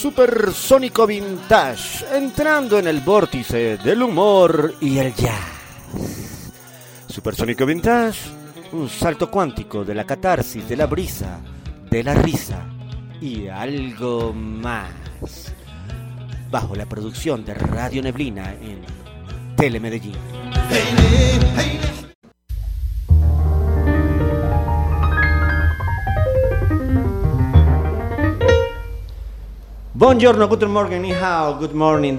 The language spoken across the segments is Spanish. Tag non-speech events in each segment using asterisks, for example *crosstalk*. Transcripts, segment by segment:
Supersónico Vintage, entrando en el vórtice del humor y el jazz. Supersónico Vintage, un salto cuántico de la catarsis, de la brisa, de la risa y algo más. Bajo la producción de Radio Neblina en Telemedellín. Buongiorno, guten morgen, ni hao, good morning,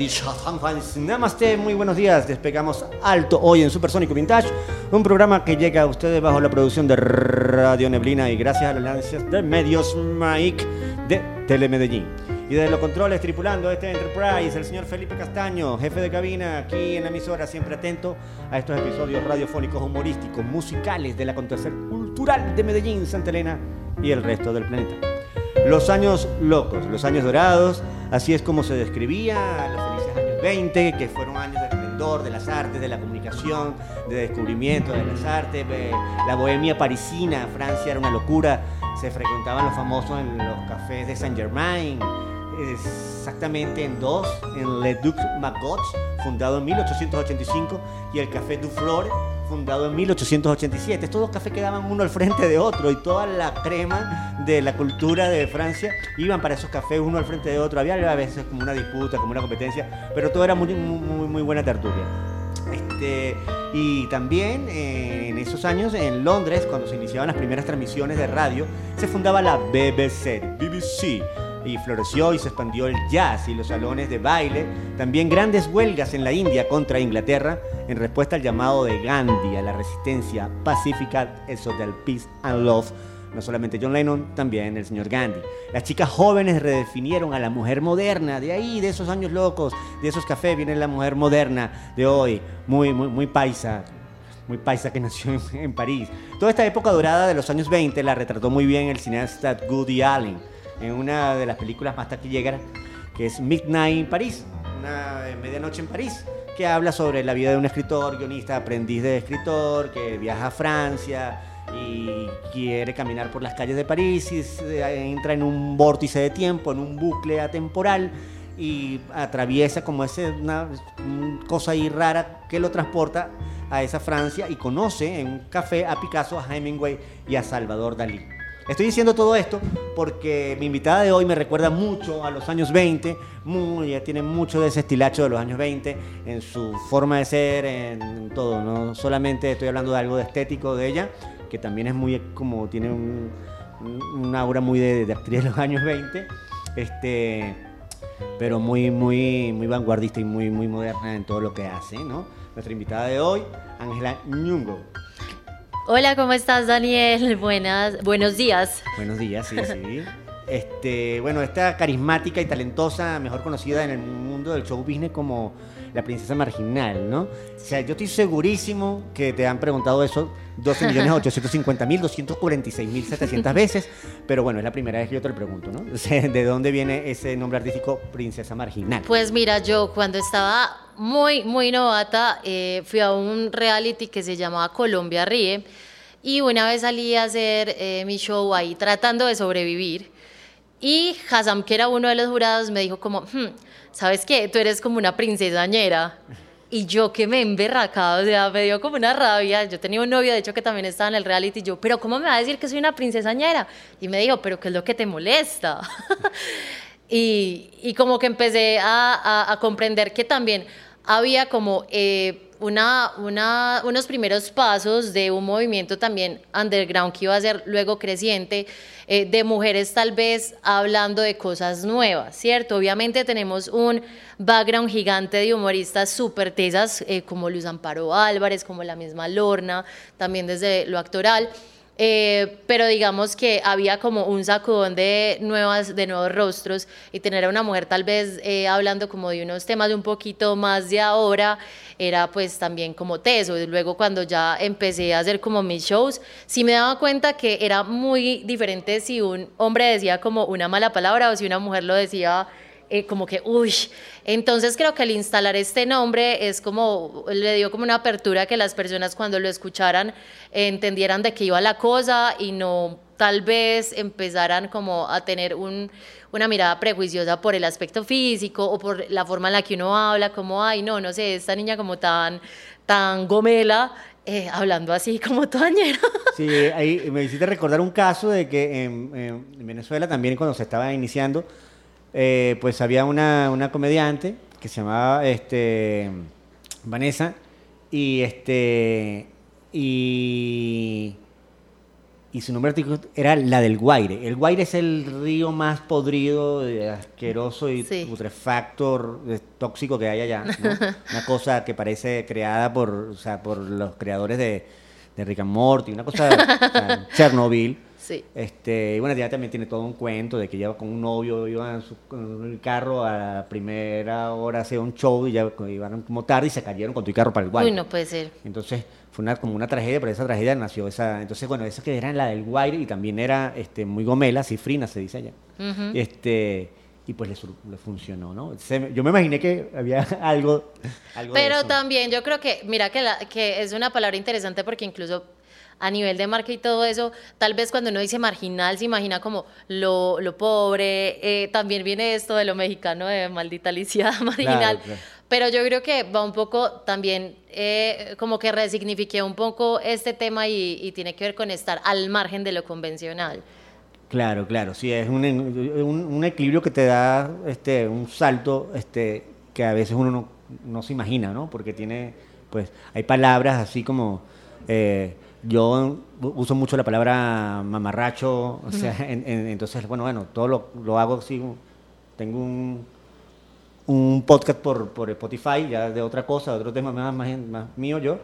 namaste, muy buenos días. Despegamos alto hoy en Supersónico Vintage, un programa que llega a ustedes bajo la producción de Radio Neblina y gracias a las alianzas de medios Mike de Telemedellín. Y desde los controles, tripulando este Enterprise, el señor Felipe Castaño, jefe de cabina aquí en la emisora, siempre atento a estos episodios radiofónicos, humorísticos, musicales del acontecer cultural de Medellín, Santa Elena y el resto del planeta. Los años locos, los años dorados, así es como se describía los felices años 20, que fueron años de esplendor de las artes, de la comunicación, de descubrimiento de las artes, la bohemia parisina, Francia era una locura, se frecuentaban los famosos en los cafés de Saint Germain, exactamente en dos, en Le Duc Magot, fundado en 1885, y el Café du Flore, fundado en 1887. Estos dos cafés quedaban uno al frente de otro y toda la crema de la cultura de Francia iban para esos cafés uno al frente de otro. Había a veces como una disputa, como una competencia, pero todo era muy, muy, muy buena tertulia. Este, y también eh, en esos años en Londres, cuando se iniciaban las primeras transmisiones de radio, se fundaba la BBC, BBC y floreció y se expandió el jazz y los salones de baile. También grandes huelgas en la India contra Inglaterra en respuesta al llamado de Gandhi a la resistencia pacífica, eso del peace and love. No solamente John Lennon, también el señor Gandhi. Las chicas jóvenes redefinieron a la mujer moderna. De ahí, de esos años locos, de esos cafés, viene la mujer moderna de hoy, muy, muy, muy paisa, muy paisa que *laughs* nació en, París. Toda esta época dorada de los años 20 la retrató muy bien el cineasta Woody Allen en una de las películas más taquilleras, que es Midnight in París, una medianoche en París, que habla sobre la vida de un escritor, guionista, aprendiz de escritor, que viaja a Francia y quiere caminar por las calles de París y entra en un vórtice de tiempo, en un bucle atemporal y atraviesa como ese, una, cosa ahí rara que lo transporta a esa Francia y conoce en un café a Picasso, a Hemingway y a Salvador Dalí. Estoy diciendo todo esto porque mi invitada de hoy me recuerda mucho a los años 20, muy, ella tiene mucho de ese estilacho de los años 20 en su forma de ser, en todo, no solamente estoy hablando de algo de estético de ella, que también es muy como tiene un, aura muy de, actriz de los años 20, este, pero muy, muy, muy vanguardista y muy, muy moderna en todo lo que hace, ¿no? Nuestra invitada de hoy, Ángela Ñungo. Hola, ¿cómo estás, Daniel? Buenas, buenos días. Buenos días, sí, sí. Este, bueno, esta carismática y talentosa, mejor conocida en el mundo del show business como la princesa marginal, ¿no? O sea, yo estoy segurísimo que te han preguntado eso 12.850.246.700 veces, pero bueno, es la primera vez que yo te lo pregunto, ¿no? ¿De dónde viene ese nombre artístico princesa marginal? Pues mira, yo cuando estaba muy, muy novata, eh, fui a un reality que se llamaba Colombia Ríe y una vez salí a hacer eh, mi show ahí tratando de sobrevivir y Hazam, que era uno de los jurados, me dijo como, hmm, ¿sabes qué? Tú eres como una princesañera. Y yo que me he emberracado, o sea, me dio como una rabia. Yo tenía un novio, de hecho, que también estaba en el reality. Y yo, ¿pero cómo me va a decir que soy una princesañera? Y me dijo, ¿pero qué es lo que te molesta? *laughs* y, y, como que empecé a, a, comprender que también había como eh, unos primeros pasos de un movimiento también underground que iba a ser luego creciente, eh, de mujeres tal vez hablando de cosas nuevas, ¿cierto? Obviamente tenemos un background gigante de humoristas súper tesas eh, como Luz Amparo Álvarez, como la misma Lorna, también desde lo actoral. Eh, pero digamos que había como un sacudón de, nuevas, de nuevos rostros y tener a una mujer tal vez eh, hablando como de unos temas de un poquito más de ahora era pues también como teso. Y luego cuando ya empecé a hacer como mis shows, sí me daba cuenta que era muy diferente si un hombre decía como una mala palabra o si una mujer lo decía eh, como que, uy, entonces creo que el instalar este nombre es como, le dio como una apertura que las personas cuando lo escucharan entendieran de qué iba la cosa y no tal vez empezaran como a tener un, una mirada prejuiciosa por el aspecto físico o por la forma en la que uno habla, como, ay, no, no sé, esta niña como tan, tan gomela, eh, hablando así como toañera. *laughs* Sí, ahí me hiciste recordar un caso de que en, Venezuela también cuando se estaba iniciando, eh, pues había una, una, comediante que se llamaba este, Vanessa y este y y su nombre artístico era la del Guaire. El Guaire es el río más podrido, asqueroso y putrefacto, tóxico que hay allá. *laughs* una cosa que parece creada por, o sea, por los creadores de, de Rick and Morty, una cosa, o *laughs* Chernobyl. Sí. Este, y bueno, ya también tiene todo un cuento de que lleva con un novio, iba en, su, el carro a la primera hora hacer un show y ya iban como tarde y se cayeron con tu carro para el Guaire. Uy, no puede ser. Entonces fue una, como una tragedia, pero esa tragedia nació esa. Entonces, bueno, esa que era la del Guaire y también era este, muy gomela, cifrina se dice allá. este, y pues le, funcionó, ¿no? yo me imaginé que había *laughs* algo. algo pero también yo creo que, mira, que, que es una palabra interesante porque incluso a nivel de marca y todo eso, tal vez cuando uno dice marginal se imagina como lo, lo pobre, eh, también viene esto de lo mexicano de maldita lisiada *laughs* marginal. Pero yo creo que va un poco también, eh, como que resignifique un poco este tema y, tiene que ver con estar al margen de lo convencional. Claro, claro, sí, es un, un, equilibrio que te da este, un salto este, que a veces uno no, no, se imagina, ¿no? Porque tiene, pues, hay palabras así como, eh, yo uso mucho la palabra mamarracho, o sea, entonces, bueno, bueno, todo lo, lo hago así, tengo un un podcast por, por Spotify, ya de otra cosa, de otro tema más, más, mío yo.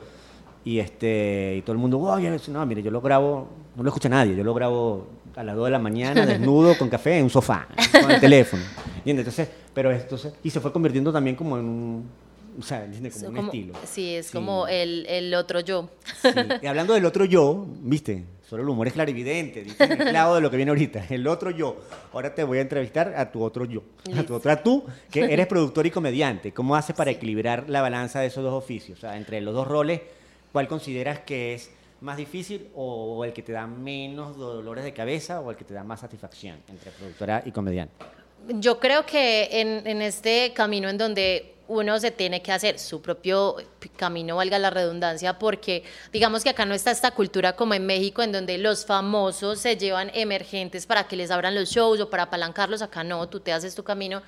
Y, este, y todo el mundo, wow, no, mire, yo lo grabo, no lo escucha nadie, yo lo grabo a las 2 de la mañana, *laughs* desnudo, con café, en un sofá, con el teléfono. y Entonces, pero entonces, y se fue convirtiendo también como en un, o sea, como un estilo. Sí, es como el, el, otro yo. Y hablando del otro yo, viste, Solo el humor es clarividente, dice lado de lo que viene ahorita. El otro yo. Ahora te voy a entrevistar a tu otro yo. A tu otra tú, que *laughs* eres productor y comediante. ¿Cómo haces para equilibrar la balanza de esos dos oficios? O sea, entre los dos roles, ¿cuál consideras que es más difícil o el que te da menos dolores de cabeza o el que te da más satisfacción entre productora y comediante? Yo creo que en, en este camino en donde uno se tiene que hacer su propio camino, valga la redundancia, porque digamos que acá no está esta cultura como en México, en donde los famosos se llevan emergentes para que les abran los shows o para apalancarlos, acá no, tú te haces tu camino.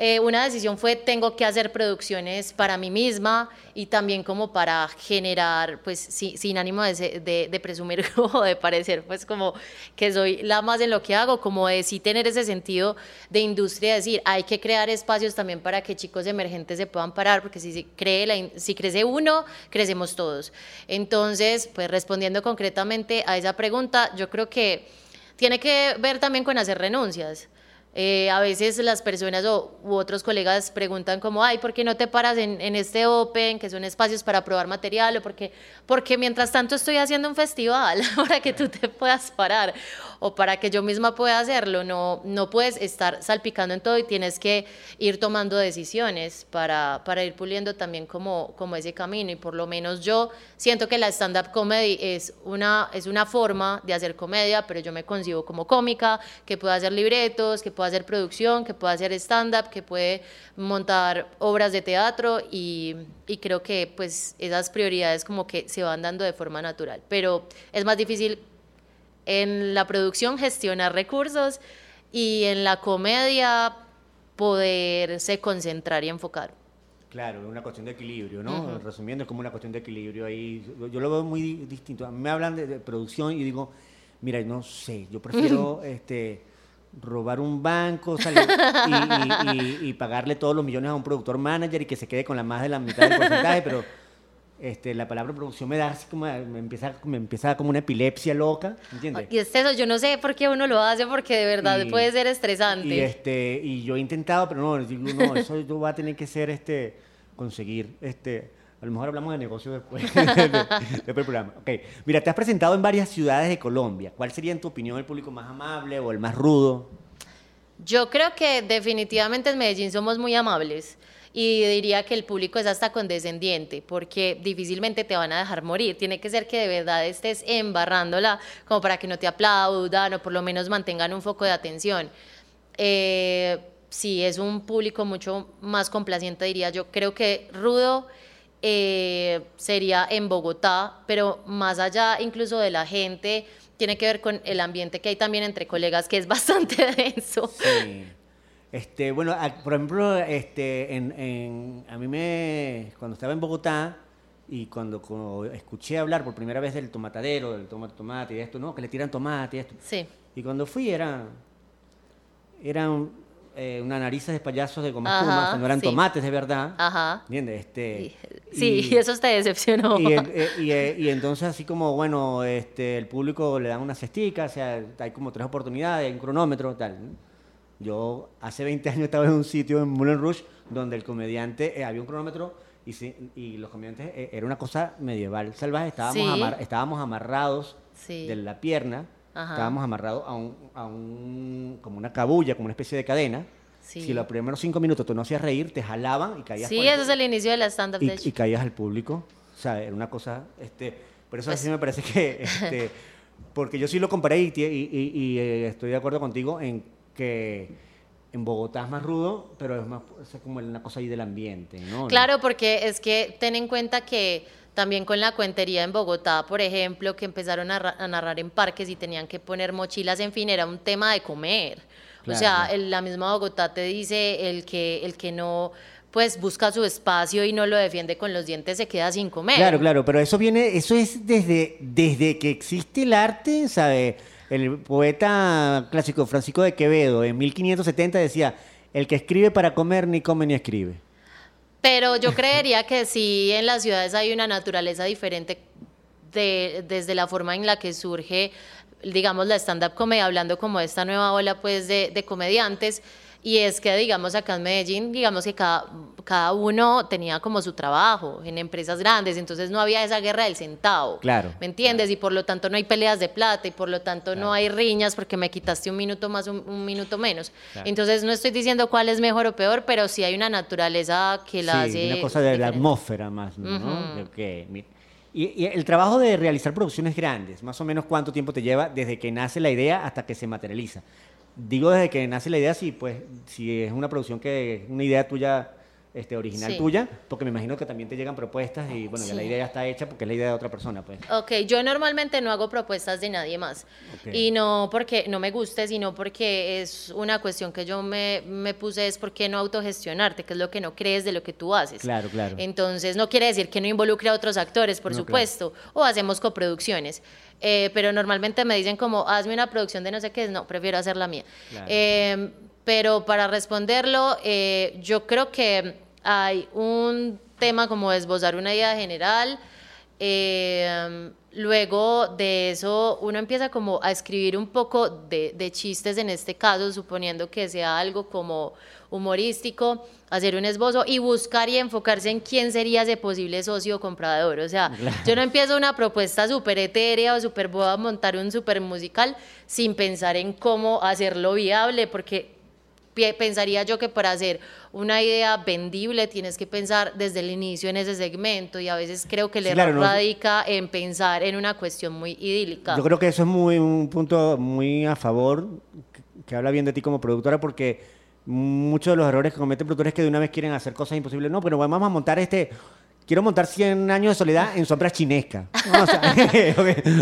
Eh, una decisión fue tengo que hacer producciones para mí misma y también como para generar, pues sin ánimo de, presumir *laughs* o de parecer, pues como que soy la más en lo que hago, como de sí tener ese sentido de industria, decir, hay que crear espacios también para que chicos emergentes se puedan parar, porque si, cree si crece uno, crecemos todos. Entonces, pues respondiendo concretamente a esa pregunta, yo creo que tiene que ver también con hacer renuncias. Eh, a veces las personas o, u otros colegas preguntan como, ay, ¿por qué no te paras en, en, este Open, que son espacios para probar material? O porque, porque mientras tanto estoy haciendo un festival *laughs* para que tú te puedas parar o para que yo misma pueda hacerlo. No, no puedes estar salpicando en todo y tienes que ir tomando decisiones para, para ir puliendo también como, como ese camino. Y por lo menos yo siento que la stand-up comedy es una, es una forma de hacer comedia, pero yo me concibo como cómica, que puedo hacer libretos, que hacer producción, que puedo hacer stand-up, que puede montar obras de teatro y, y creo que pues esas prioridades como que se van dando de forma natural. Pero es más difícil en la producción gestionar recursos y en la comedia poderse concentrar y enfocar. Claro, es una cuestión de equilibrio, ¿no? Resumiendo, es como una cuestión de equilibrio ahí. Yo lo veo muy distinto. A mí me hablan de, producción y digo, mira, no sé, yo prefiero *clears throat* este, robar un banco y, y, pagarle todos los millones a un productor manager y que se quede con la más de la mitad del porcentaje, pero este, la palabra producción me da así como, me empieza, me empieza como una epilepsia loca, ¿entiendes? Y es eso, yo no sé por qué uno lo hace, porque de verdad puede ser estresante. Y, este, y yo he intentado, pero no, digo, no, eso yo va a tener que ser, este, conseguir, este, a lo mejor hablamos de negocio después, *laughs* después del programa. Ok, mira, te has presentado en varias ciudades de Colombia. ¿Cuál sería, en tu opinión, el público más amable o el más rudo? Yo creo que definitivamente en Medellín somos muy amables y diría que el público es hasta condescendiente porque difícilmente te van a dejar morir. Tiene que ser que de verdad estés embarrándola como para que no te aplaudan o por lo menos mantengan un foco de atención. Eh, sí, es un público mucho más complaciente, diría yo. Creo que rudo eh, sería en Bogotá, pero más allá incluso de la gente, tiene que ver con el ambiente que hay también entre colegas, que es *laughs* bastante denso. Sí. Este, bueno, por ejemplo, este, en, a mí me, cuando estaba en Bogotá y cuando, escuché hablar por primera vez del tomatadero, del tomate, tomate y esto, ¿no? Que le tiran tomate y esto. Sí. Y cuando fui era, eran eh, una narices de payasos de goma espuma, no eran tomates de verdad. Ajá. ¿Entiendes? Este, sí, *laughs* y, eso te decepcionó. Y, eh, eh, y, entonces así como, bueno, este, el público le da una cestica, o sea, hay como tres oportunidades, hay un cronómetro, tal. Yo hace 20 años estaba en un sitio en Moulin Rouge donde el comediante, había un cronómetro y, y los comediantes, era una cosa medieval salvaje, estábamos, estábamos amarrados de la pierna Estábamos amarrados a un, a un, como una cabulla, como una especie de cadena. Si los primeros cinco minutos tú no hacías reír, te jalaban y caías. Sí, eso es el inicio de la stand-up. Y, y, caías al público. O sea, era una cosa. Este, por eso pues así me parece que. *laughs* Este, porque yo sí lo comparé y, y, eh, estoy de acuerdo contigo en que en Bogotá es más rudo, pero es más es como una cosa ahí del ambiente, ¿no? Claro, porque es que ten en cuenta que también con la cuentería en Bogotá, por ejemplo, que empezaron a, narrar en parques y tenían que poner mochilas, en fin, era un tema de comer. o sea, la misma Bogotá te dice el que, el que no pues busca su espacio y no lo defiende con los dientes se queda sin comer. Claro, claro, pero eso viene, eso es desde, desde que existe el arte, ¿sabe? El poeta clásico Francisco de Quevedo en 1570 decía, el que escribe para comer ni come ni escribe. Pero yo creería que sí en las ciudades hay una naturaleza diferente de, desde la forma en la que surge, digamos, la stand-up comedy, hablando como de esta nueva ola pues de, de comediantes y es que, digamos, acá en Medellín, digamos que cada, cada uno tenía como su trabajo en empresas grandes, entonces no había esa guerra del centavo. Claro. ¿Me entiendes? Y por lo tanto no hay peleas de plata y por lo tanto no hay riñas porque me quitaste un minuto más, un, minuto menos. Entonces no estoy diciendo cuál es mejor o peor, pero sí hay una naturaleza que la sí, hace. Una cosa de la atmósfera más, ¿no? y, y, el trabajo de realizar producciones grandes, más o menos cuánto tiempo te lleva desde que nace la idea hasta que se materializa. Digo desde que nace la idea, si pues, si es una producción que una idea tuya este, original tuya, porque me imagino que también te llegan propuestas y bueno, ya la idea ya está hecha porque es la idea de otra persona, pues. Ok, yo normalmente no hago propuestas de nadie más. Y no porque no me guste, sino porque es una cuestión que yo me, me puse, es por qué no autogestionarte, que es lo que no crees de lo que tú haces. Claro, claro. Entonces, no quiere decir que no involucre a otros actores, por supuesto, o hacemos coproducciones. Eh, pero normalmente me dicen como, hazme una producción de no sé qué, no, prefiero hacer la mía. Em, pero para responderlo, eh, yo creo que hay un tema como esbozar una idea general, eh, luego de eso uno empieza como a escribir un poco de, de, chistes en este caso, suponiendo que sea algo como humorístico, hacer un esbozo y buscar y enfocarse en quién sería ese posible socio comprador. O sea, yo no empiezo una propuesta súper etérea o súper boa a montar un súper musical sin pensar en cómo hacerlo viable, porque pensaría yo que para hacer una idea vendible tienes que pensar desde el inicio en ese segmento y a veces creo que el error radica en pensar en una cuestión muy idílica. Yo creo que eso es muy un punto muy a favor que, habla bien de ti como productora porque muchos de los errores que cometen productores es que de una vez quieren hacer cosas imposibles. No, pero vamos a montar este quiero montar 100 años de soledad en sombras chinescas. o sea,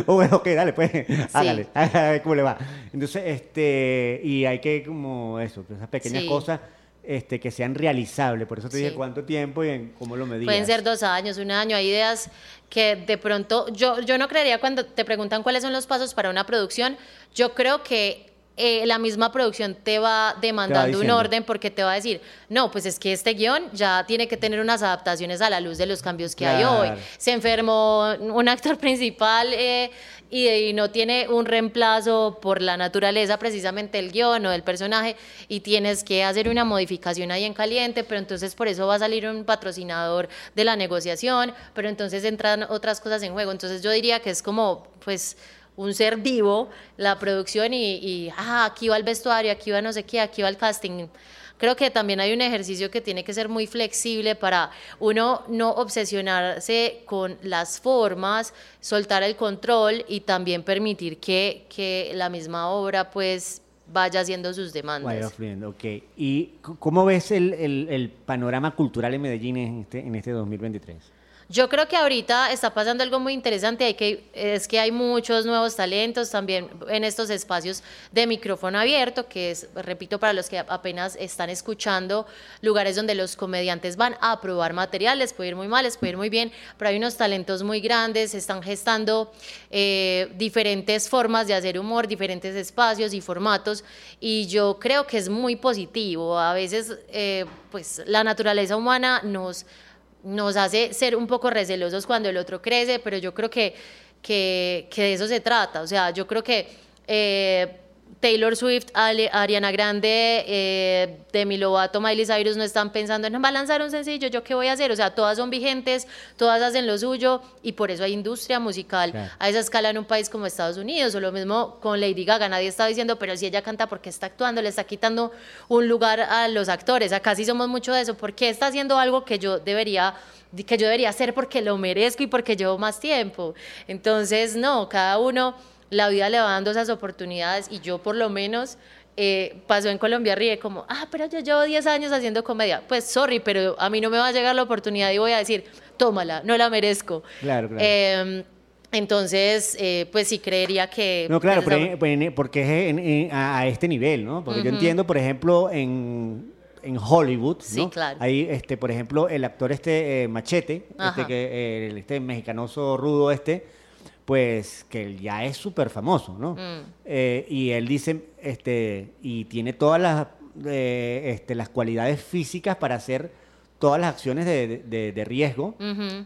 *laughs* ok, dale, pues, hágale, *laughs* a ver cómo le va. Entonces, este, y hay que, como eso, pues, esas pequeñas cosas este, que sean realizables. Por eso te dije cuánto tiempo y en cómo lo medías. Pueden ser dos años, un año. Hay ideas que de pronto, yo, yo no creería cuando te preguntan cuáles son los pasos para una producción, yo creo que eh, la misma producción te va demandando un orden porque te va a decir, no, pues es que este guion ya tiene que tener unas adaptaciones a la luz de los cambios que hay hoy. Se enfermó un actor *laughs* principal eh, y, no tiene un reemplazo por la naturaleza precisamente el guion o del personaje y tienes que hacer una modificación ahí en caliente, pero entonces por eso va a salir un patrocinador de la negociación, pero entonces entran otras cosas en juego. Entonces yo diría que es como, pues un ser vivo la producción y, ah, aquí va el vestuario, aquí va no sé qué, aquí va el casting. Creo que también hay un ejercicio que tiene que ser muy flexible para uno no obsesionarse con las formas, soltar el control y también permitir que, que la misma obra pues vaya haciendo sus demandas. Vaya ok. ¿Y cómo ves el, el, el, panorama cultural en Medellín en este, en este 2023? Yo creo que ahorita está pasando algo muy interesante, hay que, es que hay muchos nuevos talentos también en estos espacios de micrófono abierto, que es, repito, para los que apenas están escuchando, lugares donde los comediantes van a probar materiales, puede ir muy mal, les puede ir muy bien, pero hay unos talentos muy grandes, están gestando eh, diferentes formas de hacer humor, diferentes espacios y formatos, y yo creo que es muy positivo. A veces, eh, pues, la naturaleza humana nos nos hace ser un poco recelosos cuando el otro crece, pero yo creo que, que, de eso se trata. O sea, yo creo que eh, Taylor Swift, Ariana Grande, eh, Demi Lovato, Miley Cyrus no están pensando en va a lanzar un sencillo, ¿yo qué voy a hacer? O sea, todas son vigentes, todas hacen lo suyo y por eso hay industria musical a esa escala en un país como Estados Unidos. O lo mismo con Lady Gaga, nadie está diciendo, pero si ella canta, ¿por qué está actuando? Le está quitando un lugar a los actores. Acá sí somos mucho de eso. ¿Por qué está haciendo algo que yo debería que yo debería hacer porque lo merezco y porque llevo más tiempo? Entonces, no, cada uno la vida le va dando esas oportunidades y yo por lo menos eh, pasó en Colombia Ríe como, ah, pero yo llevo 10 años haciendo comedia. Pues sorry, pero a mí no me va a llegar la oportunidad y voy a decir, tómala, no la merezco. Claro, claro. Em, entonces, eh, pues sí creería que... No, claro, porque es a, este nivel, ¿no? Porque yo entiendo, por ejemplo, en, en Hollywood, ¿no? Sí, claro. Ahí, este, por ejemplo, el actor este eh, Machete, este, que, este mexicanoso rudo este, pues que ya es súper famoso, ¿no? Mm. Eh, y él dice, este, y tiene todas las, eh, este, las cualidades físicas para hacer todas las acciones de, riesgo.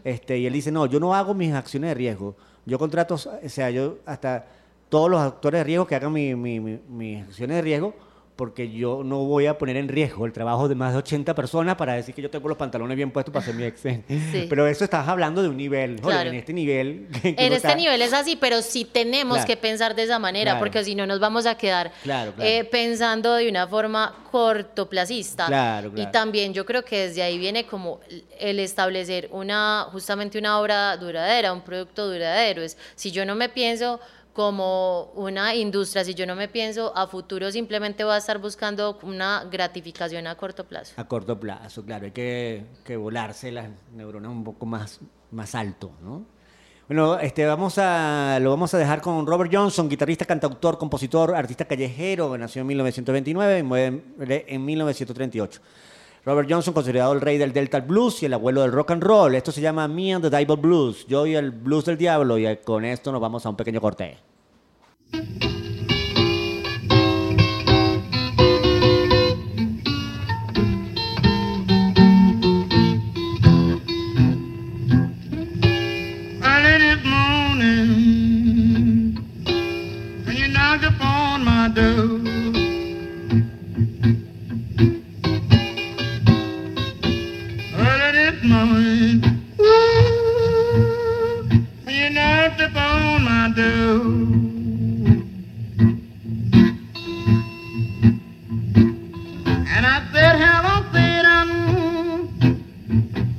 este, y él dice, no, yo no hago mis acciones de riesgo. Yo contrato, o sea, yo hasta todos los actores de riesgo que hagan mis acciones de riesgo, porque yo no voy a poner en riesgo el trabajo de más de 80 personas para decir que yo tengo los pantalones bien puestos para hacer mi exen. *laughs* Pero eso estás hablando de un nivel, en este nivel... *laughs* en este nivel es así, pero sí tenemos que pensar de esa manera, porque si no nos vamos a quedar eh, pensando de una forma cortoplacista. Y también yo creo que desde ahí viene como el establecer una, justamente una obra duradera, un producto duradero. Es, si yo no me pienso como una industria, si yo no me pienso a futuro, simplemente voy a estar buscando una gratificación a corto plazo. A corto plazo, claro, hay que, que volarse las neuronas un poco más, más alto, ¿no? Bueno, este, vamos a, lo vamos a dejar con Robert Johnson, guitarrista, cantautor, compositor, artista callejero, nació en 1929 y muere en 1938. Robert Johnson, considerado el rey del Delta Blues y el abuelo del rock and roll. Esto se llama Me and the Devil Blues. Yo y el blues del diablo. Y con esto nos vamos a un pequeño corte. And I said, hello, Satan.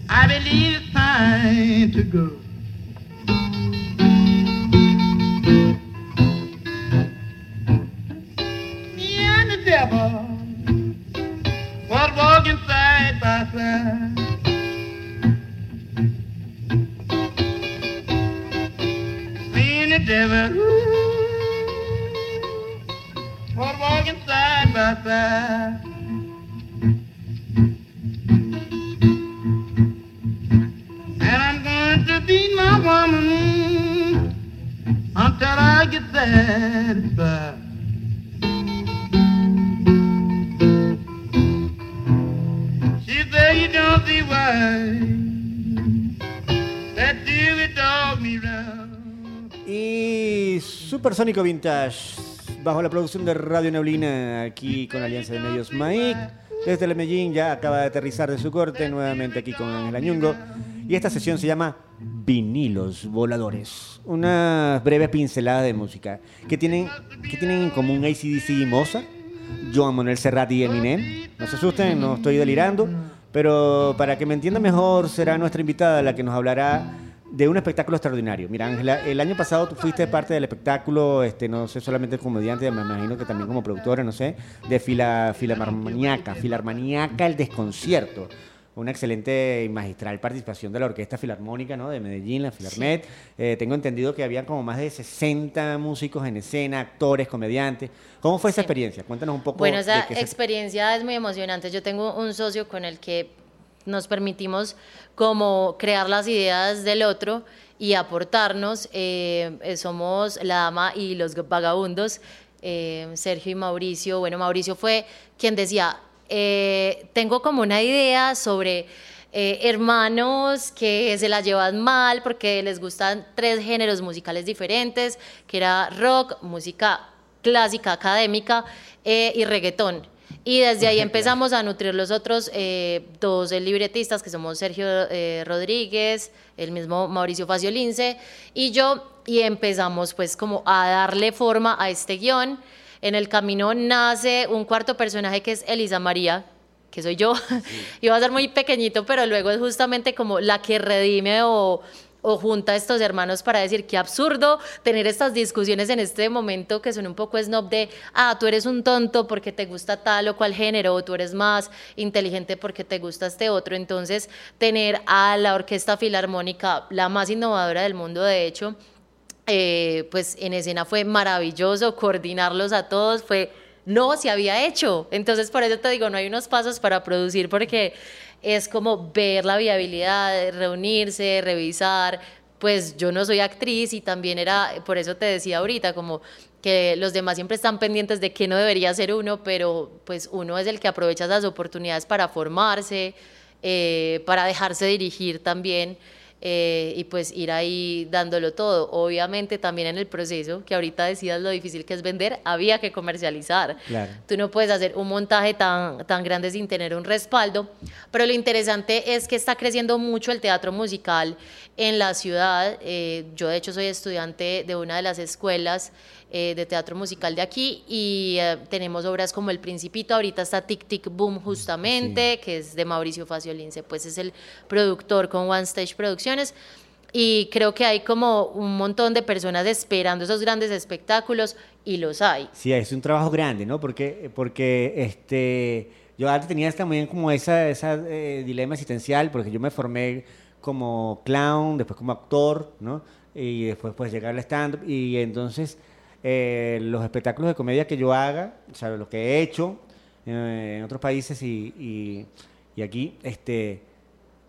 I believe it's time to go. Supersónico Vintage, bajo la producción de Radio Neblina, aquí con Alianza de Medios MAIC. Desde el Medellín ya acaba de aterrizar de su corte, nuevamente aquí con el Añungo. Y esta sesión se llama Vinilos Voladores. Una breve pincelada de música. que tienen, que tienen en común ACDC y Mozart? Joan Manuel Serrat y Eminem. No se asusten, no estoy delirando. Pero para que me entienda mejor, será nuestra invitada la que nos hablará de un espectáculo extraordinario. Mira, Ángela, el año pasado tú fuiste parte del espectáculo, este, no sé, solamente como comediante, me imagino que también como productora, no sé, de Fila, Filarmoniaca, Filarmoniaca, el desconcierto una excelente y magistral participación de la Orquesta Filarmónica ¿no? de Medellín, la Filarmet. Eh, tengo entendido que había como más de 60 músicos en escena, actores, comediantes. ¿Cómo fue esa experiencia? Cuéntanos un poco. Bueno, esa experiencia es muy emocionante. Yo tengo un socio con el que nos permitimos como crear las ideas del otro y aportarnos. Eh, eh, somos la dama y los vagabundos, Sergio y Mauricio. Bueno, Mauricio fue quien decía, eh, tengo como una idea sobre eh, hermanos que se la llevan mal porque les gustan tres géneros musicales diferentes, que era rock, música clásica, académica eh, y reggaetón. Y desde ahí empezamos a nutrir los otros dos libretistas, que somos Sergio Rodríguez, el mismo Mauricio Faciolince y yo, y empezamos pues como a darle forma a este guion. En el camino nace un cuarto personaje que es Elisa María, que soy yo. *laughs* Iba a ser muy pequeñito, pero luego es justamente como la que redime o, o junta a estos hermanos para decir qué absurdo tener estas discusiones en este momento que son un poco snob de, ah, tú eres un tonto porque te gusta tal o cual género, o tú eres más inteligente porque te gusta este otro. Entonces, tener a la Orquesta Filarmónica, la más innovadora del mundo, de hecho, eh, pues en escena fue maravilloso, coordinarlos a todos fue, no, se había hecho. Entonces por eso te digo, no hay unos pasos para producir porque es como ver la viabilidad, reunirse, revisar. Pues yo no soy actriz y también era, por eso te decía ahorita, como que los demás siempre están pendientes de que no debería ser uno, pero pues uno es el que aprovecha esas oportunidades para formarse, eh, para dejarse dirigir también. Eh, y pues ir ahí dándolo todo. Obviamente también en el proceso, que ahorita decías lo difícil que es vender, había que comercializar. Tú no puedes hacer un montaje tan, tan grande sin tener un respaldo, pero lo interesante es que está creciendo mucho el teatro musical en la ciudad. Eh, yo de hecho soy estudiante de una de las escuelas eh, de teatro musical de aquí y eh, tenemos obras como El Principito, ahorita está Tic Tic Boom justamente, que es de Mauricio Faciolince, pues es el productor con One Stage Producciones y creo que hay como un montón de personas esperando esos grandes espectáculos y los hay. Sí, es un trabajo grande, ¿no? Porque, porque este, yo antes tenía también como esa, esa eh, dilema existencial, porque yo me formé como clown, después como actor, ¿no? Y después pues llegar al stand-up y entonces eh, los espectáculos de comedia que yo haga, o sea, lo que he hecho eh, en otros países y, y, aquí, este,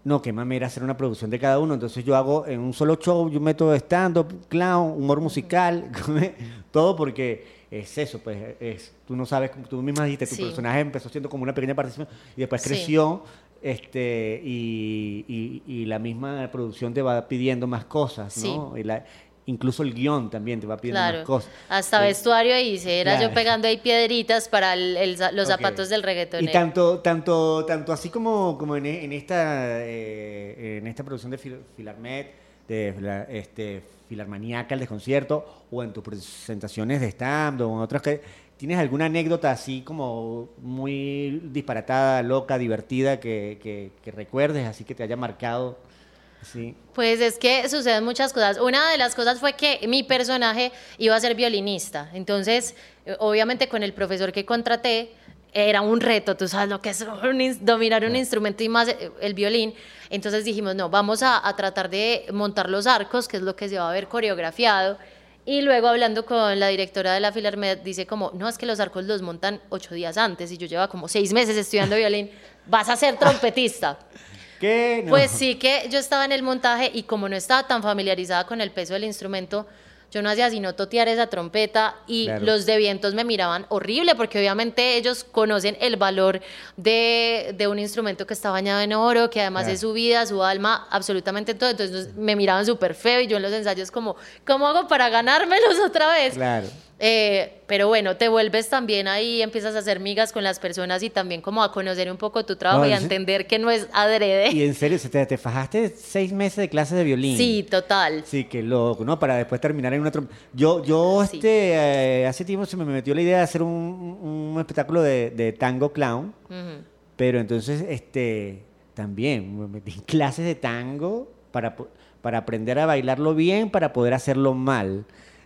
no, qué mamera hacer una producción de cada uno. Entonces yo hago en un solo show, yo meto stand-up, clown, humor musical, *laughs* todo porque es eso, pues es, tú no sabes, tú misma dijiste, tu personaje empezó siendo como una pequeña participación y después creció este y, y, la misma producción te va pidiendo más cosas, ¿no? Y la, incluso el guion también te va pidiendo más cosas. Hasta vestuario hice, era yo pegando ahí piedritas para los zapatos del reggaetón. Y tanto, tanto, tanto así como, como en, esta, eh, en esta producción de Filarmet, de este, Filarmaníaca, el desconcierto, o en tus presentaciones de stand o en otras que ¿Tienes alguna anécdota así como muy disparatada, loca, divertida que, que recuerdes, así que te haya marcado? Pues es que suceden muchas cosas. Una de las cosas fue que mi personaje iba a ser violinista. Entonces, obviamente con el profesor que contraté, era un reto, tú sabes lo que es dominar un instrumento y más eh, el violín. Entonces dijimos, no, vamos a, tratar de montar los arcos, que es lo que se va a ver coreografiado. Y luego hablando con la directora de la Filarmed, dice como, no, es que los arcos los montan ocho días antes y yo llevo como seis meses estudiando *laughs* violín, vas a ser trompetista. Pues sí que yo estaba en el montaje y como no estaba tan familiarizada con el peso del instrumento, yo no hacía sino totear esa trompeta y los de vientos me miraban horrible porque obviamente ellos conocen el valor de, de un instrumento que está bañado en oro, que además es su vida, su alma, absolutamente todo. Entonces me miraban súper feo y yo en los ensayos como, ¿cómo hago para ganármelos otra vez? Claro. Eh, pero bueno, te vuelves también ahí, empiezas a hacer migas con las personas y también como a conocer un poco tu trabajo No, y a entender que no es adrede. Y en serio, ¿se te, te fajaste seis meses de clases de violín. Sí, total. Sí, qué loco, ¿no? Para después terminar en una Yo, yo Sí. este, eh, hace tiempo se me metió la idea de hacer un, un espectáculo de, de tango clown, pero entonces, este, también me metí en clases de tango para, para aprender a bailarlo bien, para poder hacerlo mal.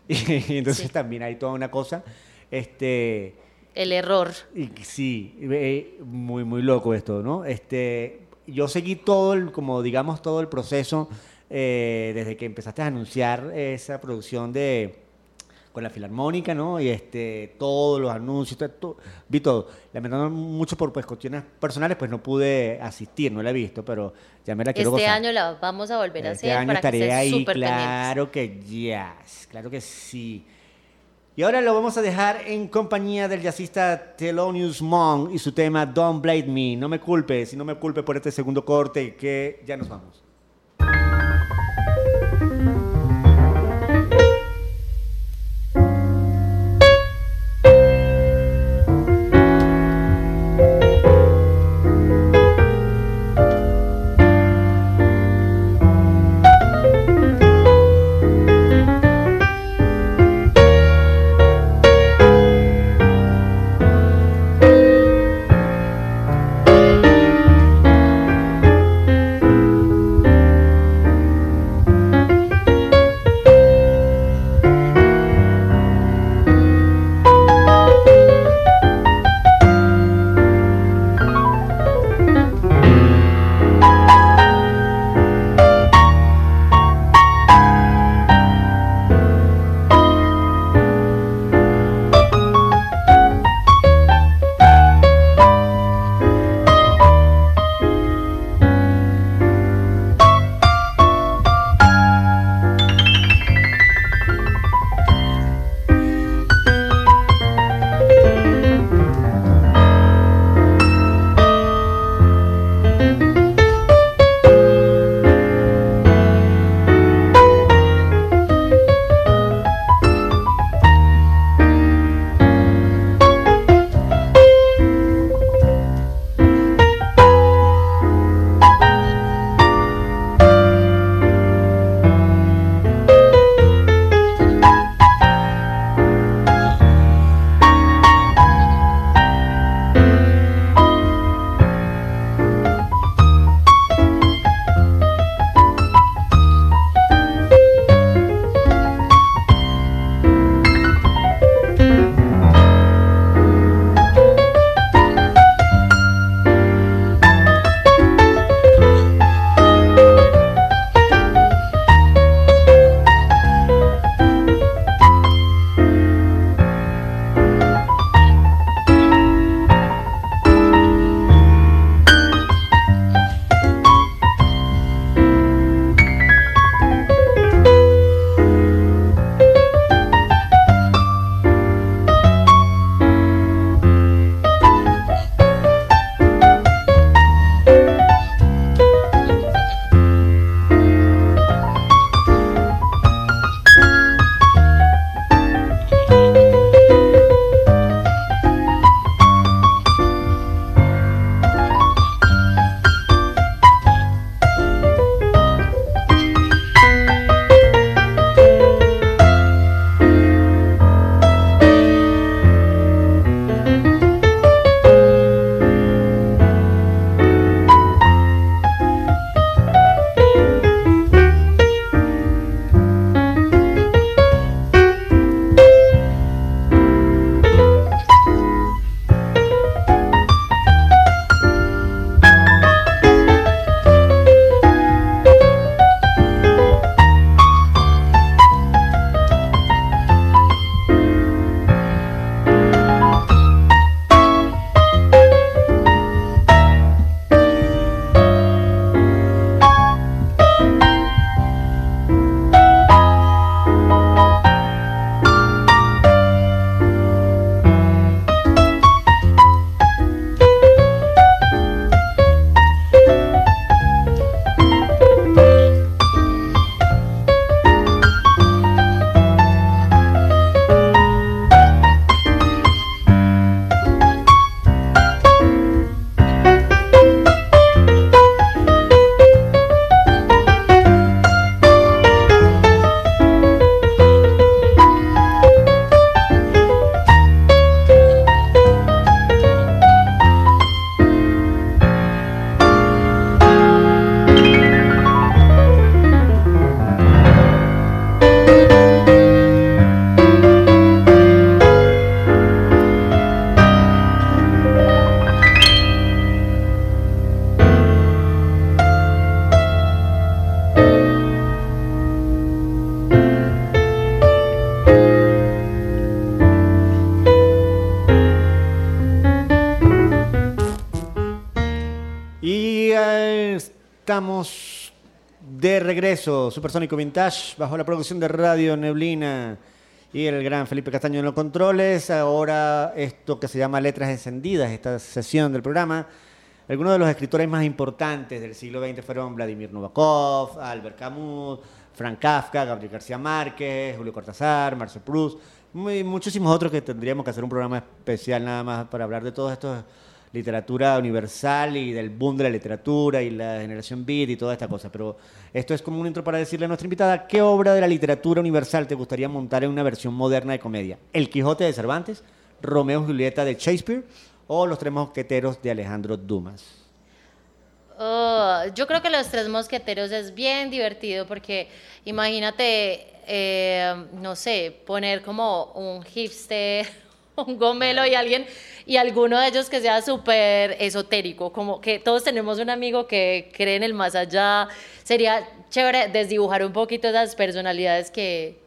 *laughs* Y entonces Sí. también hay toda una cosa, este, El error. y sí, eh, muy, muy loco esto, ¿no? Este, yo seguí todo el, como digamos, todo el proceso eh, desde que empezaste a anunciar esa producción de con la filarmónica, ¿no? Y este, todos los anuncios, todo, todo- vi todo. Lamentando mucho por pues, cuestiones personales, pues no pude asistir, no la he visto, pero ya me la quiero Este gozar. año la vamos a volver a Este hacer año para estaré ahí, pendientes. claro que yes, claro que sí. Y ahora lo vamos a dejar en compañía del jazzista Thelonious Monk y su tema Don't Blame Me. No me culpes, si no me culpes por este segundo corte que ya nos vamos. Estamos de regreso, Supersónico Vintage, bajo la producción de Radio Neblina y el gran Felipe Castaño en los controles. Ahora esto que se llama Letras Encendidas, esta sesión del programa. Algunos de los escritores más importantes del siglo XX fueron Vladimir Nabokov, Albert Camus, Frank Kafka, Gabriel García Márquez, Julio Cortázar, Marcel Proust, y muchísimos otros que tendríamos que hacer un programa especial nada más para hablar de todos estos literatura universal y del boom de la literatura y la generación beat y toda esta cosa. Pero esto es como un intro para decirle a nuestra invitada, ¿qué obra de la literatura universal te gustaría montar en una versión moderna de comedia? ¿El Quijote de Cervantes? ¿Romeo y Julieta de Shakespeare? ¿O Los Tres Mosqueteros de Alejandro Dumas? Oh, yo creo que Los Tres Mosqueteros es bien divertido porque imagínate, eh, no sé, poner como un hipster, un gomelo y alguien y alguno de ellos que sea súper esotérico, como que todos tenemos un amigo que cree en el más allá. Sería chévere desdibujar un poquito esas personalidades que,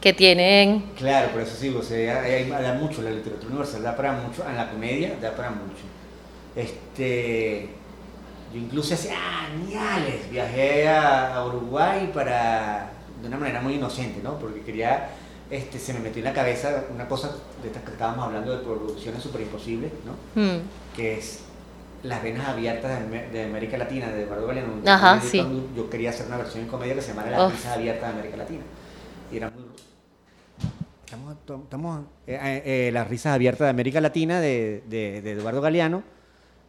que tienen. Claro, por eso sí, o sea, hay, da mucho la literatura universal, da para mucho, en la comedia da para mucho. Este, yo incluso hace años viajé a, a Uruguay para, de una manera muy inocente, ¿no? Porque quería este, se me metió en la cabeza una cosa de estas que estábamos hablando de producciones súper imposibles, ¿no? Mm. Que es Las venas abiertas de, América Latina, de Eduardo Galeano. Ajá, sí. Yo quería hacer una versión en comedia que se llamara Las venas abiertas de América Latina. Y era muy... Estamos, estamos eh, eh, eh, Las risas abiertas de América Latina de, de, de Eduardo Galeano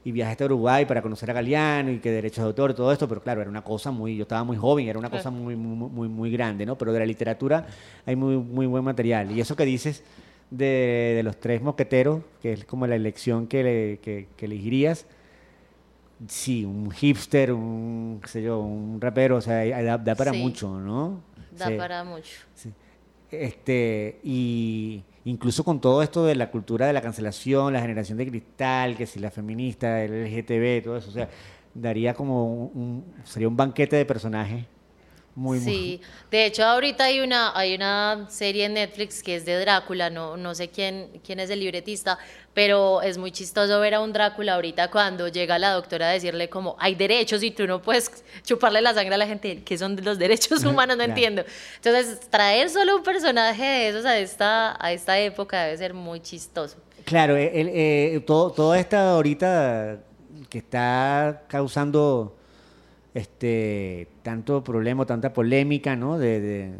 y viajé a Uruguay para conocer a Galeano y que derechos de autor y todo esto, pero claro, era una cosa muy, yo estaba muy joven, era una cosa muy, muy, muy, muy grande, ¿no? Pero de la literatura hay muy, muy buen material. Y eso que dices de, de los tres mosqueteros, que es como la elección que, que, que elegirías, sí, un hipster, un, qué sé yo, un rapero, o sea, da, para mucho, ¿no? Da para mucho. Sí. Este, y incluso con todo esto de la cultura de la cancelación, la generación de cristal, que si la feminista, el LGTB, todo eso, o sea, daría como un, sería un banquete de personajes muy, sí, de hecho ahorita hay una, hay una serie en Netflix que es de Drácula, no, no sé quién, quién es el libretista, pero es muy chistoso ver a un Drácula ahorita cuando llega la doctora a decirle como hay derechos y tú no puedes chuparle la sangre a la gente, que son los derechos humanos, no entiendo. Entonces, traer solo un personaje de esos a esta, a esta época debe ser muy chistoso. Claro, el, eh, todo, toda esta ahorita que está causando este, tanto problema, tanta polémica, ¿no? De,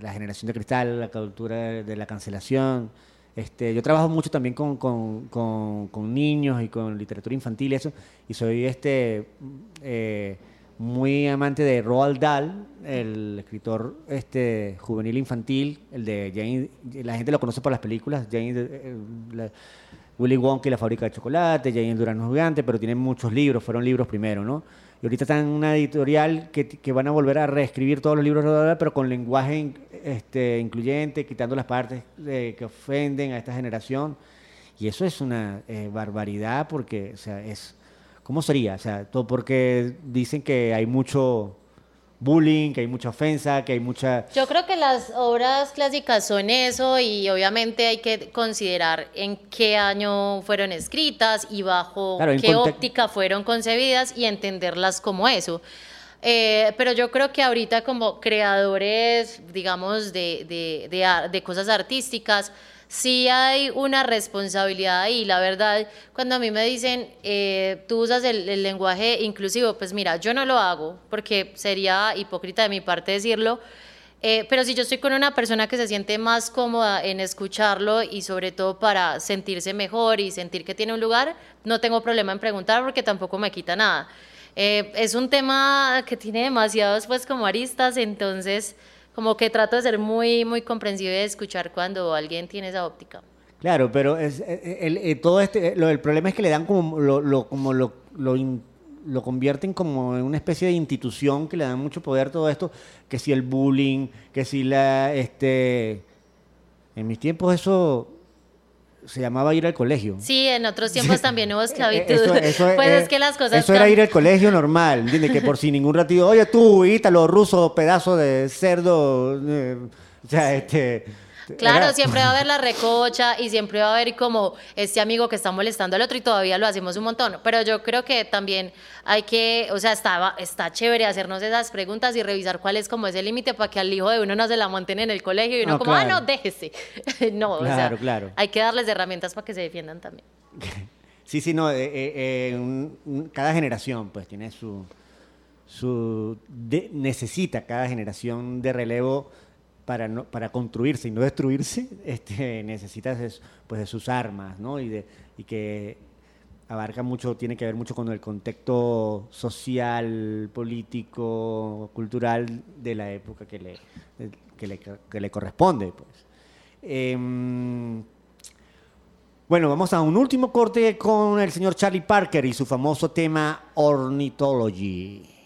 la generación de cristal, la cultura de, la cancelación. Este, yo trabajo mucho también con, niños y con literatura infantil y eso, y soy este, eh, muy amante de Roald Dahl, el escritor este, juvenil infantil, el de Jane, la gente lo conoce por las películas, Jane, eh, Willy Wonka y la fábrica de chocolate, Jane el Durano Gigante, pero tiene muchos libros, fueron libros primero, ¿no? Y ahorita están en una editorial que, van a volver a reescribir todos los libros pero con lenguaje este, incluyente, quitando las partes que ofenden a esta generación. Y eso es una eh, barbaridad porque, o sea, es... ¿Cómo sería? O sea, todo porque dicen que hay mucho bullying, que hay mucha ofensa, que hay mucha... Yo creo que las obras clásicas son eso y obviamente hay que considerar en qué año fueron escritas y bajo qué óptica fueron concebidas y entenderlas como eso. Eh, pero yo creo que ahorita como creadores, digamos, de, de, de cosas artísticas, sí hay una responsabilidad ahí. La verdad, cuando a mí me dicen, eh, tú usas el, lenguaje inclusivo, pues mira, yo no lo hago porque sería hipócrita de mi parte decirlo. Eh, pero si yo estoy con una persona que se siente más cómoda en escucharlo y sobre todo para sentirse mejor y sentir que tiene un lugar, no tengo problema en preguntar porque tampoco me quita nada. Eh, es un tema que tiene demasiados pues como aristas, entonces como que trato de ser muy, muy comprensivo y de escuchar cuando alguien tiene esa óptica. Claro, pero es, eh, eh, el, eh, todo este, lo, el problema es que le dan como lo, lo como lo, lo, lo, convierten como en una especie de institución que le dan mucho poder todo esto, que si el bullying, que si la, este, en mis tiempos eso se llamaba ir al colegio. Sí, en otros tiempos también hubo *laughs* esclavitud. Eso, *laughs* pues es, que las cosas. Eso era ir al colegio normal, ¿entiendes? Que por si ningún ratito, oye tú, ítalo, ruso, pedazo de cerdo. Eh, o sea, este. Claro, Era- siempre va a *laughs* haber la recocha y siempre va a haber como este amigo que está molestando al otro y todavía lo hacemos un montón. Pero yo creo que también hay que, o sea, está, está chévere hacernos esas preguntas y revisar cuál es como ese límite para que al hijo de uno no se la monten en el colegio y uno No, como, ah, claro. no, déjese. *laughs* no, o Claro, sea, claro. hay que darles herramientas para que se defiendan también. *laughs* Sí, sí, no, eh, eh, eh, un- un- cada generación pues tiene su, su de- necesita cada generación de relevo para, construirse y no destruirse, *laughs* este, necesita de, su- pues, de sus armas, ¿no? Y, que abarca mucho, tiene que ver mucho con el contexto social, político, cultural de la época que le corresponde, pues. Em, bueno, vamos a un último corte con el señor Charlie Parker y su famoso tema Ornithology.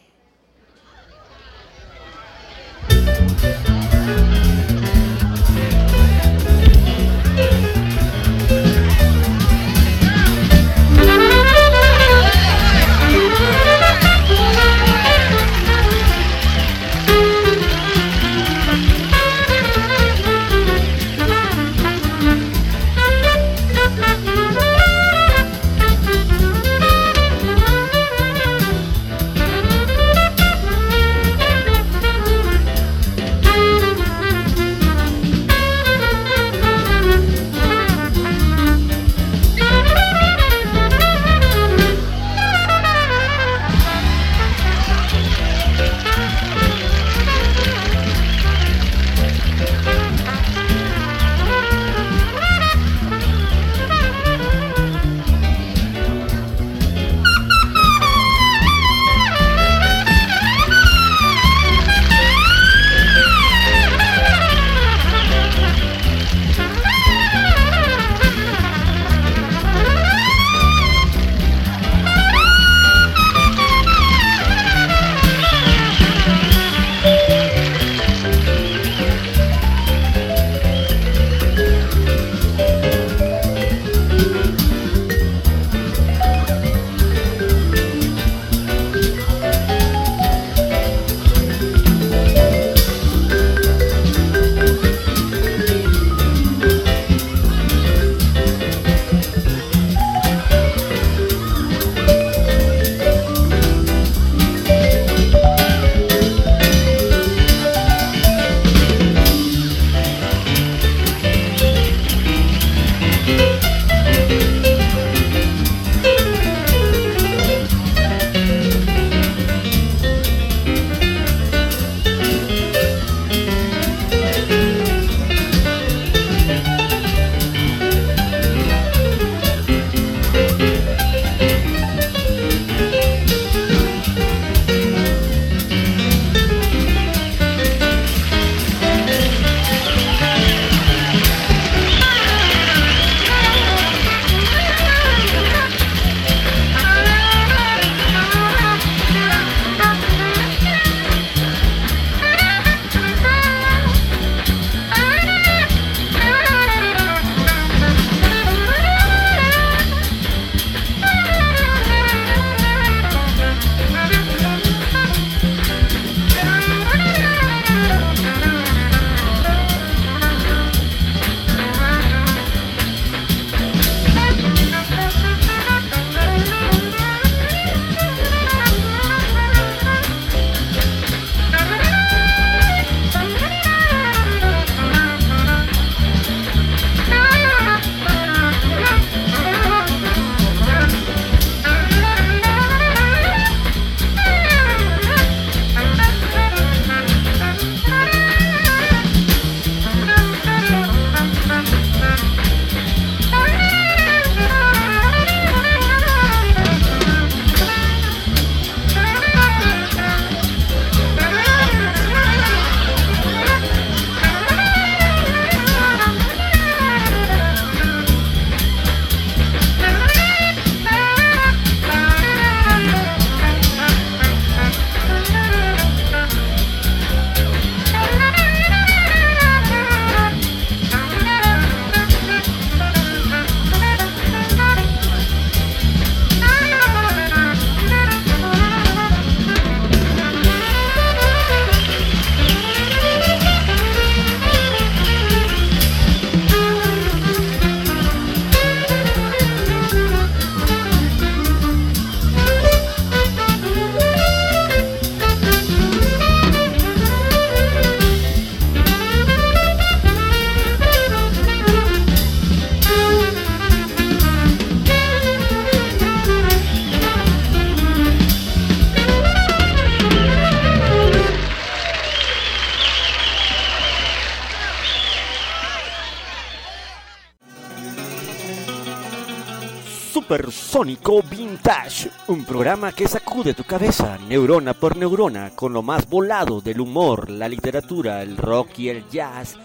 Supersónico Vintage, un programa que sacude tu cabeza neurona por neurona con lo más volado del humor, la literatura, el rock y el jazz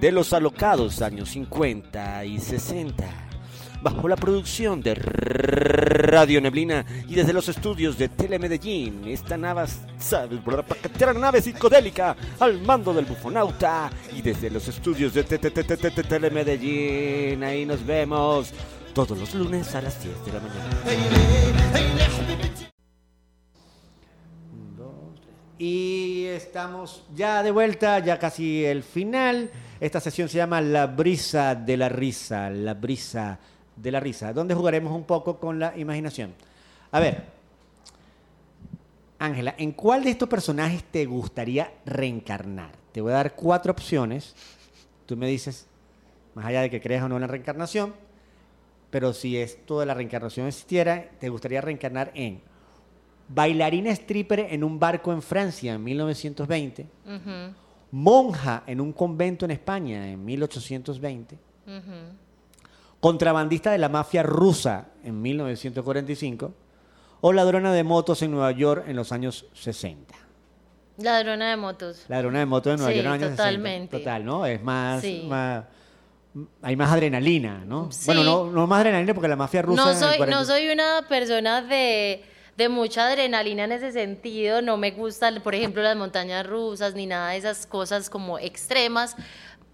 de los alocados años 50 y 60. Bajo la producción de Radio Neblina y desde los estudios de Telemedellín, esta nave, nave psicodélica al mando del bufonauta y desde los estudios de Telemedellín, ahí nos vemos todos los lunes a las 10 de la mañana. Y estamos ya de vuelta, ya casi el final. Esta sesión se llama La brisa de la risa, la brisa de la risa, donde jugaremos un poco con la imaginación. A ver, Ángela, ¿en cuál de estos personajes te gustaría reencarnar? Te voy a dar cuatro opciones. Tú me dices, más allá de que creas o no en la reencarnación, pero si esto de la reencarnación existiera, te gustaría reencarnar en bailarina stripper en un barco en Francia en 1920, monja en un convento en España en 1820, contrabandista de la mafia rusa en 1945 o ladrona de motos en Nueva York en los años 60. Ladrona de motos. Ladrona de motos en Nueva York en los años totalmente. Total, ¿no? Es más, más hay más adrenalina, ¿no? Bueno, no, no más adrenalina porque la mafia rusa... No soy, no soy una persona de, de, mucha adrenalina en ese sentido, no me gustan, por ejemplo, las montañas rusas ni nada de esas cosas como extremas,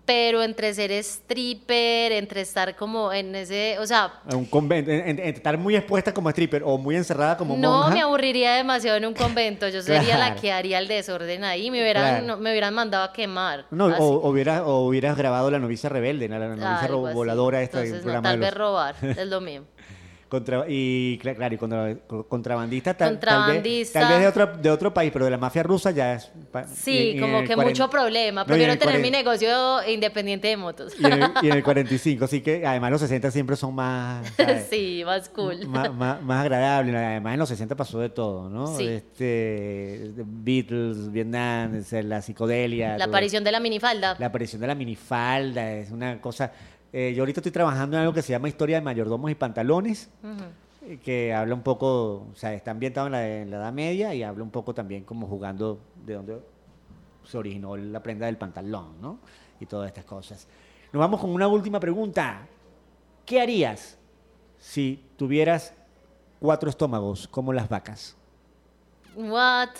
pero entre ser stripper, entre estar como en ese, o sea... Un convento, entre estar muy expuesta como stripper o muy encerrada como no, No, me aburriría demasiado en un convento, yo sería la que haría el desorden ahí, me hubieran, me hubieran mandado a quemar. No, o, hubiera, o hubieras grabado La novicia rebelde, la, novicia voladora esta Entonces, no, tal vez robar, es lo mío. *laughs* Contra, y claro, y contra, contrabandista, tal, Tal, vez, de, otro, de otro país, pero de la mafia rusa ya es... Sí, como que mucho problema. Prefiero tener mi negocio independiente de motos. Y en, el, 45, así *laughs* que además los 60 siempre son más... sí, más cool. Más, más, agradables. Además en los 60 pasó de todo, ¿no? Sí. Este, Beatles, Vietnam, la psicodelia. La aparición de la minifalda. La aparición de la minifalda es una cosa eh, yo ahorita estoy trabajando en algo que se llama Historia de Mayordomos y Pantalones, eh, que habla un poco, o sea, está ambientado en la, Edad Media y habla un poco también como jugando de dónde se originó la prenda del pantalón, ¿no? Y todas estas cosas. Nos vamos con una última pregunta. ¿Qué harías si tuvieras cuatro estómagos como las vacas? What?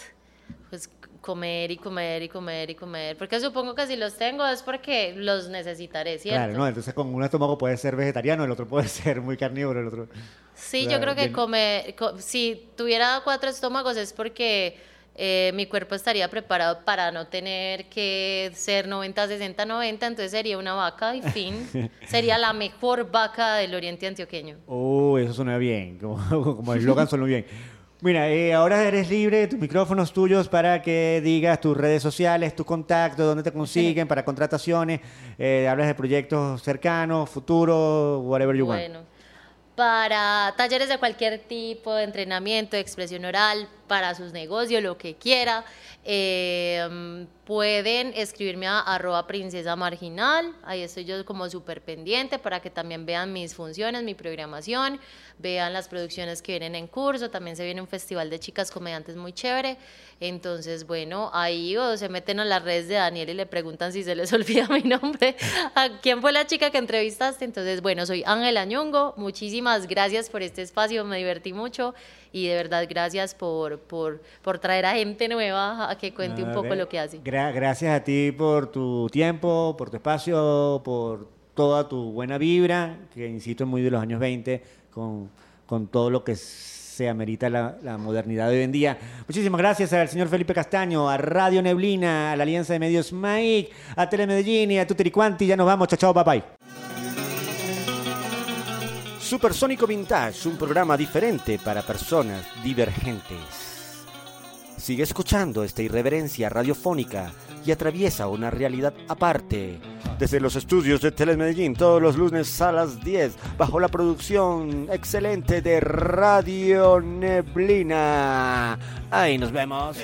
Pues comer y comer y comer y comer. Porque supongo que si los tengo es porque los necesitaré, ¿cierto? Claro, no, entonces con un estómago puede ser vegetariano, el otro puede *laughs* ser muy carnívoro, el otro... Sí, yo creo que comer, si tuviera cuatro estómagos es porque eh, mi cuerpo estaría preparado para no tener que ser 90, 60, 90, entonces sería una vaca y fin. *laughs* sería la mejor vaca del oriente antioqueño. Oh, eso suena bien, como, *laughs* como el eslogan suena bien. Mira, eh, ahora eres libre, tus micrófonos tuyos para que digas tus redes sociales, tus contactos, dónde te *laughs* consiguen para contrataciones, eh, hablas de proyectos cercanos, futuros, whatever you want. Bueno, para talleres de cualquier tipo, entrenamiento, expresión oral, para sus negocios, lo que quiera. Eh, pueden escribirme a arroba princesa marginal, ahí estoy yo como súper pendiente para que también vean mis funciones, mi programación, vean las producciones que vienen en curso, también se viene un festival de chicas comediantes muy chévere, entonces bueno, ahí o se meten a las redes de Daniel y le preguntan si se les *laughs* olvida mi nombre, a quién fue la chica que entrevistaste, entonces bueno, soy Ángela Ñongo, muchísimas gracias por este espacio, me divertí mucho y de verdad gracias por, por, por traer a gente nueva a que cuente un poco lo que hace. gracias a ti por tu tiempo, por tu espacio, por toda tu buena vibra, que insisto, es muy de los años 20, con, con todo lo que se amerita la, la, modernidad de hoy en día. Muchísimas gracias al señor Felipe Castaño, a Radio Neblina, a la Alianza de Medios Mike, a Telemedellín y a Tutiricuanti. Ya nos vamos. Chao, chao, bye bye. Supersónico Vintage, un programa diferente para personas divergentes. Sigue escuchando esta irreverencia radiofónica y atraviesa una realidad aparte. Desde los estudios de Telemedellín, todos los lunes a las 10, bajo la producción excelente de Radio Neblina. Ahí nos vemos.